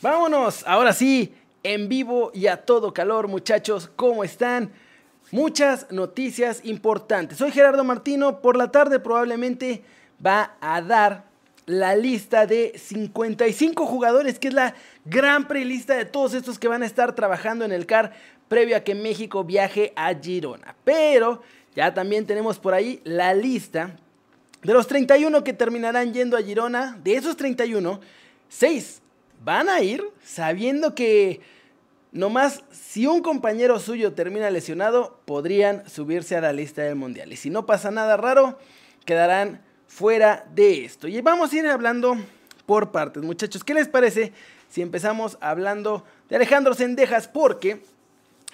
Vámonos, ahora sí, en vivo y a todo calor, muchachos, ¿cómo están? Muchas noticias importantes. Soy Gerardo Martino, por la tarde probablemente va a dar la lista de 55 jugadores, que es la gran prelista de todos estos que van a estar trabajando en el CAR previo a que México viaje a Girona. Pero ya también tenemos por ahí la lista de los 31 que terminarán yendo a Girona. De esos 31, 6 van a ir sabiendo que nomás si un compañero suyo termina lesionado, podrían subirse a la lista del Mundial. Y si no pasa nada raro, quedarán fuera de esto. Y vamos a ir hablando por partes, muchachos. ¿Qué les parece si empezamos hablando de Alejandro Sendejas? Porque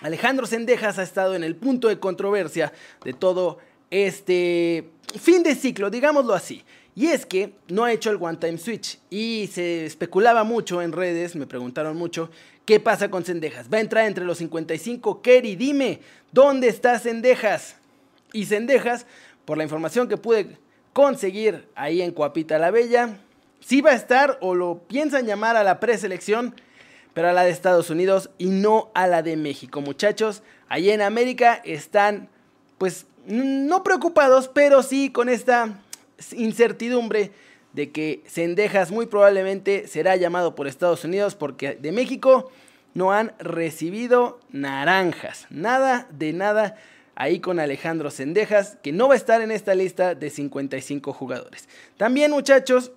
Alejandro Sendejas ha estado en el punto de controversia de todo este fin de ciclo, digámoslo así. Y es que no ha hecho el One Time Switch. Y se especulaba mucho en redes, me preguntaron mucho, ¿qué pasa con Cendejas? ¿Va a entrar entre los 55? Kerry, dime, ¿dónde está Cendejas? Y Cendejas, por la información que pude conseguir ahí en Cuapita la Bella, sí va a estar o lo piensan llamar a la preselección, pero a la de Estados Unidos y no a la de México. Muchachos, ahí en América están, pues, no preocupados, pero sí con esta incertidumbre de que Sendejas muy probablemente será llamado por Estados Unidos porque de México no han recibido naranjas. Nada de nada ahí con Alejandro Sendejas, que no va a estar en esta lista de 55 jugadores. También muchachos,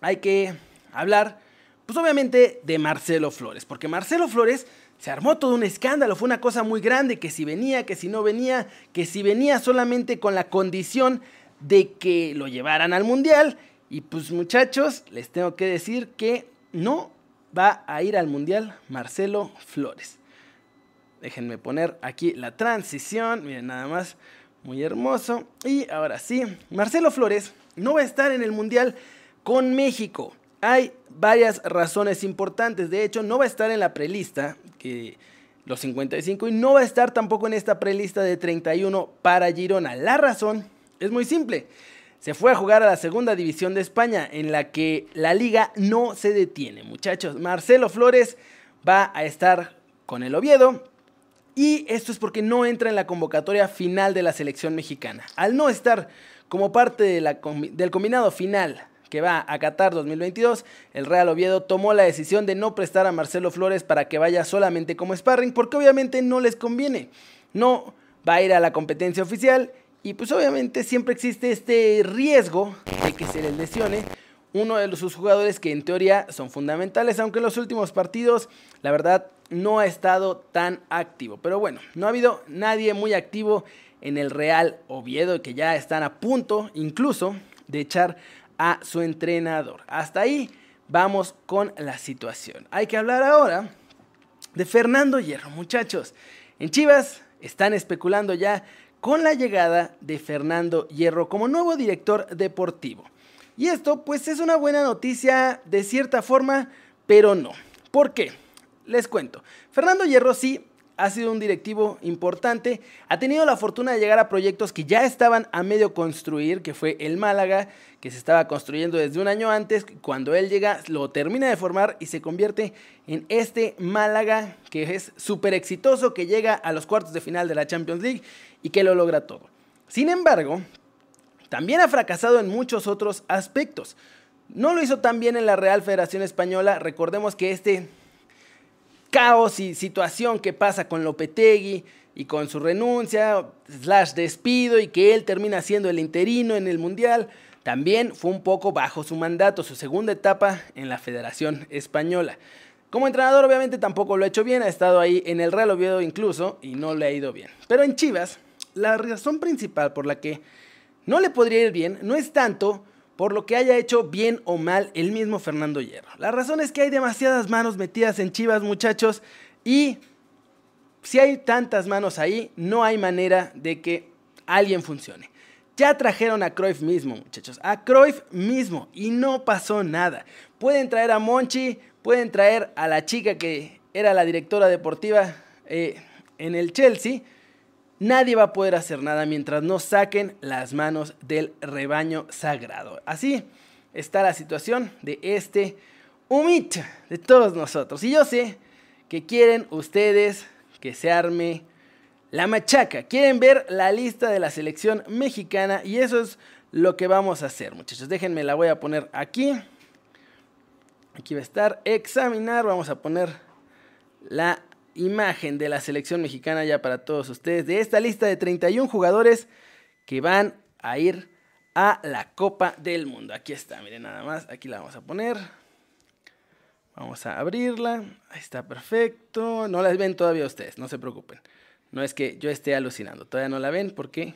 hay que hablar, pues obviamente, de Marcelo Flores, porque Marcelo Flores se armó todo un escándalo, fue una cosa muy grande, que si venía, que si no venía, que si venía solamente con la condición de que lo llevaran al Mundial. Y pues muchachos, les tengo que decir que no va a ir al Mundial Marcelo Flores. Déjenme poner aquí la transición, miren nada más, muy hermoso. Y ahora sí, Marcelo Flores no va a estar en el Mundial con México. Hay varias razones importantes, de hecho no va a estar en la prelista, que los 55, y no va a estar tampoco en esta prelista de 31 para Girona. La razón es muy simple. Se fue a jugar a la segunda división de España, en la que la liga no se detiene, muchachos. Marcelo Flores va a estar con el Oviedo. Y esto es porque no entra en la convocatoria final de la selección mexicana. Al no estar como parte del combinado final que va a Qatar 2022, el Real Oviedo tomó la decisión de no prestar a Marcelo Flores para que vaya solamente como sparring, porque obviamente no les conviene. No va a ir a la competencia oficial y pues obviamente siempre existe este riesgo de que se les lesione uno de sus jugadores que en teoría son fundamentales, aunque en los últimos partidos la verdad no ha estado tan activo. Pero bueno, no ha habido nadie muy activo en el Real Oviedo que ya están a punto incluso de echar a su entrenador. Hasta ahí vamos con la situación. Hay que hablar ahora de Fernando Hierro, muchachos. En Chivas están especulando ya con la llegada de Fernando Hierro como nuevo director deportivo. Y esto pues es una buena noticia de cierta forma, pero no. ¿Por qué? Les cuento. Fernando Hierro sí ha sido un directivo importante, ha tenido la fortuna de llegar a proyectos que ya estaban a medio construir, que fue el Málaga, que se estaba construyendo desde un año antes, cuando él llega lo termina de formar y se convierte en este Málaga que es súper exitoso, que llega a los cuartos de final de la Champions League y que lo logra todo. Sin embargo, también ha fracasado en muchos otros aspectos. No lo hizo tan bien en la Real Federación Española. Recordemos que este caos y situación que pasa con Lopetegui y con su renuncia, slash despido y que él termina siendo el interino en el Mundial, también fue un poco bajo su mandato, su segunda etapa en la Federación Española. Como entrenador obviamente tampoco lo ha hecho bien, ha estado ahí en el Real Oviedo incluso y no le ha ido bien. Pero en Chivas la razón principal por la que no le podría ir bien no es tanto por lo que haya hecho bien o mal el mismo Fernando Hierro. La razón es que hay demasiadas manos metidas en Chivas, muchachos, y si hay tantas manos ahí, no hay manera de que alguien funcione. Ya trajeron a Cruyff mismo, muchachos, a Cruyff mismo, y no pasó nada. Pueden traer a Monchi, pueden traer a la chica que era la directora deportiva eh, en el Chelsea, nadie va a poder hacer nada mientras no saquen las manos del rebaño sagrado. Así está la situación de este humita de todos nosotros. Y yo sé que quieren ustedes que se arme la machaca. Quieren ver la lista de la selección mexicana y eso es lo que vamos a hacer, muchachos. Déjenme, la voy a poner aquí. Aquí va a estar examinar. Vamos a poner la imagen de la selección mexicana ya para todos ustedes. De esta lista de 31 jugadores que van a ir a la Copa del Mundo. Aquí está, miren nada más. Aquí la vamos a poner. Vamos a abrirla. Ahí está perfecto. No las ven todavía ustedes, no se preocupen. No es que yo esté alucinando. Todavía no la ven porque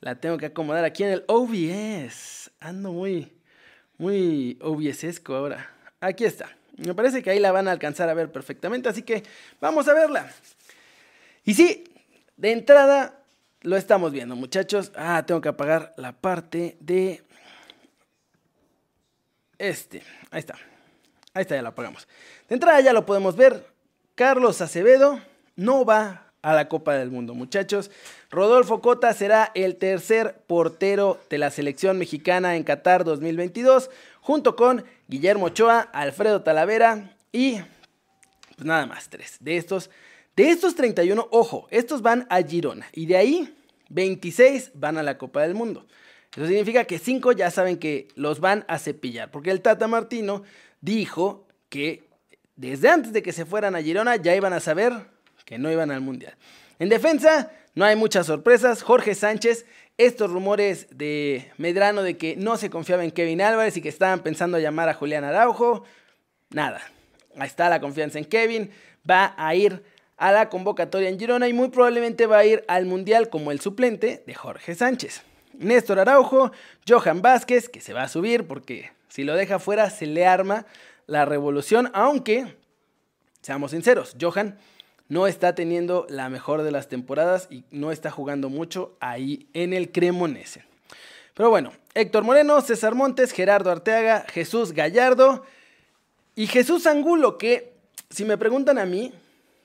la tengo que acomodar aquí en el OBS. Ando muy, muy OBSesco ahora. Aquí está. Me parece que ahí la van a alcanzar a ver perfectamente. Así que vamos a verla. Y sí, de entrada lo estamos viendo, muchachos. Ah, tengo que apagar la parte de este. Ahí está. Ahí está, ya lo apagamos. De entrada ya lo podemos ver. Carlos Acevedo no va a la Copa del Mundo, muchachos. Rodolfo Cota será el tercer portero de la selección mexicana en Qatar 2022, junto con Guillermo Ochoa, Alfredo Talavera y pues nada más, tres. De estos, de estos 31, ojo, estos van a Girona y de ahí 26 van a la Copa del Mundo. Eso significa que 5 ya saben que los van a cepillar, porque el Tata Martino dijo que desde antes de que se fueran a Girona ya iban a saber que no iban al Mundial. En defensa, no hay muchas sorpresas. Jorge Sánchez, estos rumores de Medrano de que no se confiaba en Kevin Álvarez y que estaban pensando llamar a Julián Araujo, nada. Ahí está la confianza en Kevin. Va a ir a la convocatoria en Girona y muy probablemente va a ir al Mundial como el suplente de Jorge Sánchez. Néstor Araujo, Johan Vázquez, que se va a subir porque si lo deja fuera, se le arma la revolución, aunque, seamos sinceros, Johan no está teniendo la mejor de las temporadas y no está jugando mucho ahí en el Cremonese. Pero bueno, Héctor Moreno, César Montes, Gerardo Arteaga, Jesús Gallardo y Jesús Angulo, que si me preguntan a mí,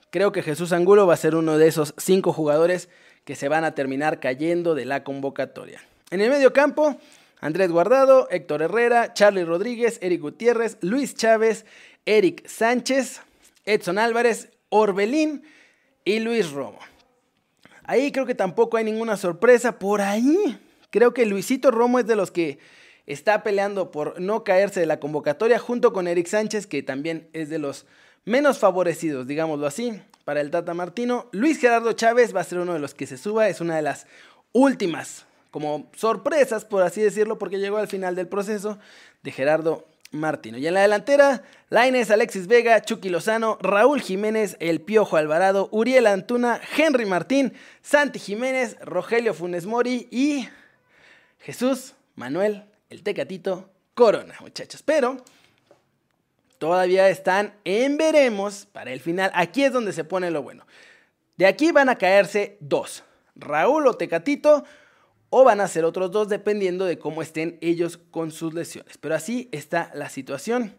creo que Jesús Angulo va a ser uno de esos cinco jugadores que se van a terminar cayendo de la convocatoria. En el medio campo, Andrés Guardado, Héctor Herrera, Charlie Rodríguez, Eric Gutiérrez, Luis Chávez, Eric Sánchez, Edson Álvarez, Orbelín y Luis Romo. Ahí creo que tampoco hay ninguna sorpresa. Por ahí creo que Luisito Romo es de los que está peleando por no caerse de la convocatoria junto con Eric Sánchez, que también es de los menos favorecidos, digámoslo así, para el Tata Martino. Luis Gerardo Chávez va a ser uno de los que se suba, es una de las últimas como sorpresas, por así decirlo, porque llegó al final del proceso de Gerardo Martino. Y en la delantera, Laines, Alexis Vega, Chucky Lozano, Raúl Jiménez, El Piojo Alvarado, Uriel Antuna, Henry Martín, Santi Jiménez, Rogelio Funes Mori y Jesús Manuel, el Tecatito Corona, muchachos. Pero todavía están en veremos para el final. Aquí es donde se pone lo bueno. De aquí van a caerse dos. Raúl o Tecatito o van a ser otros dos dependiendo de cómo estén ellos con sus lesiones. Pero así está la situación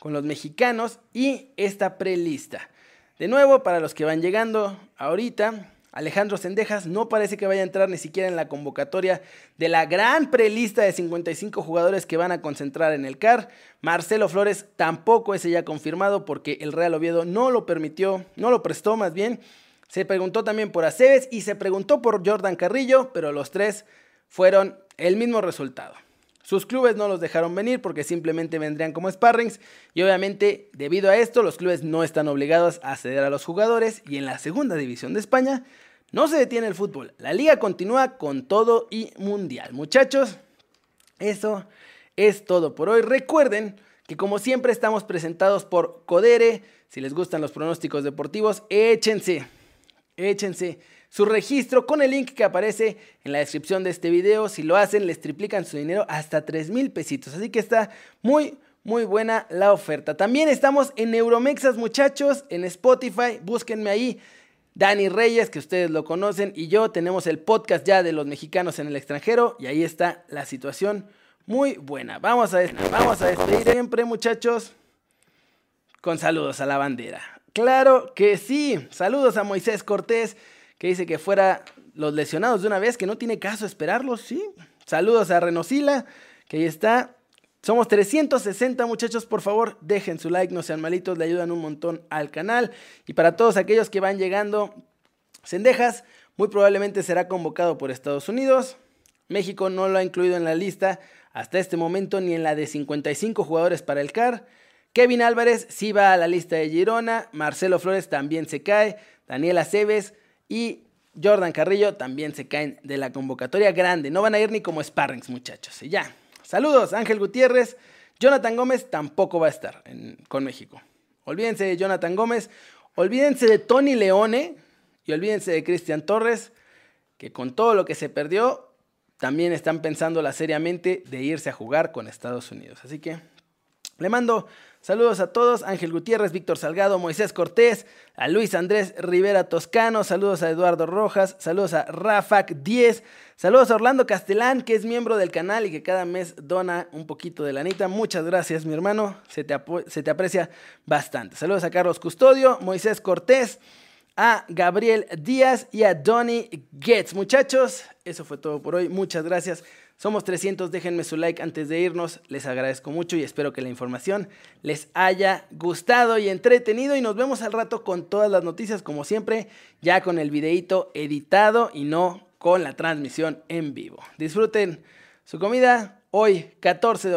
con los mexicanos y esta prelista. De nuevo, para los que van llegando ahorita, Alejandro Sendejas no parece que vaya a entrar ni siquiera en la convocatoria de la gran prelista de 55 jugadores que van a concentrar en el CAR. Marcelo Flores tampoco ese ya confirmado porque el Real Oviedo no lo permitió, no lo prestó más bien se preguntó también por Aceves y se preguntó por Jordan Carrillo, pero los tres fueron el mismo resultado. Sus clubes no los dejaron venir porque simplemente vendrían como sparrings y obviamente debido a esto los clubes no están obligados a ceder a los jugadores y en la segunda división de España no se detiene el fútbol. La liga continúa con todo y mundial. Muchachos, eso es todo por hoy. Recuerden que como siempre estamos presentados por Codere. Si les gustan los pronósticos deportivos, échense échense su registro con el link que aparece en la descripción de este video. Si lo hacen, les triplican su dinero hasta 3 mil pesitos. Así que está muy, muy buena la oferta. También estamos en Euromexas, muchachos, en Spotify. Búsquenme ahí. Dani Reyes, que ustedes lo conocen, y yo tenemos el podcast ya de los mexicanos en el extranjero. Y ahí está la situación muy buena. Vamos a, vamos a despedir siempre, muchachos, con saludos a la bandera. Claro que sí. Saludos a Moisés Cortés, que dice que fuera los lesionados de una vez, que no tiene caso esperarlos, sí. Saludos a Renosila, que ahí está. Somos 360 muchachos, por favor, dejen su like, no sean malitos, le ayudan un montón al canal. Y para todos aquellos que van llegando, Sendejas muy probablemente será convocado por Estados Unidos. México no lo ha incluido en la lista hasta este momento ni en la de 55 jugadores para el CAR. Kevin Álvarez sí va a la lista de Girona, Marcelo Flores también se cae, Daniela Aceves y Jordan Carrillo también se caen de la convocatoria grande. No van a ir ni como sparrings, muchachos. Y ya. Saludos, Ángel Gutiérrez. Jonathan Gómez tampoco va a estar con México. Olvídense de Jonathan Gómez. Olvídense de Tony Leone. Y olvídense de Cristian Torres. Que con todo lo que se perdió, también están pensando seriamente de irse a jugar con Estados Unidos. Así que le mando saludos a todos, Ángel Gutiérrez, Víctor Salgado, Moisés Cortés, a Luis Andrés Rivera Toscano, saludos a Eduardo Rojas, saludos a Rafac 10, saludos a Orlando Castelán, que es miembro del canal y que cada mes dona un poquito de lanita. Muchas gracias, mi hermano, se te, se te aprecia bastante. Saludos a Carlos Custodio, Moisés Cortés, a Gabriel Díaz y a Donny Getz. Muchachos, eso fue todo por hoy. Muchas gracias. Somos 300, déjenme su like antes de irnos, les agradezco mucho y espero que la información les haya gustado y entretenido y nos vemos al rato con todas las noticias como siempre, ya con el videito editado y no con la transmisión en vivo. Disfruten su comida hoy 14 de octubre.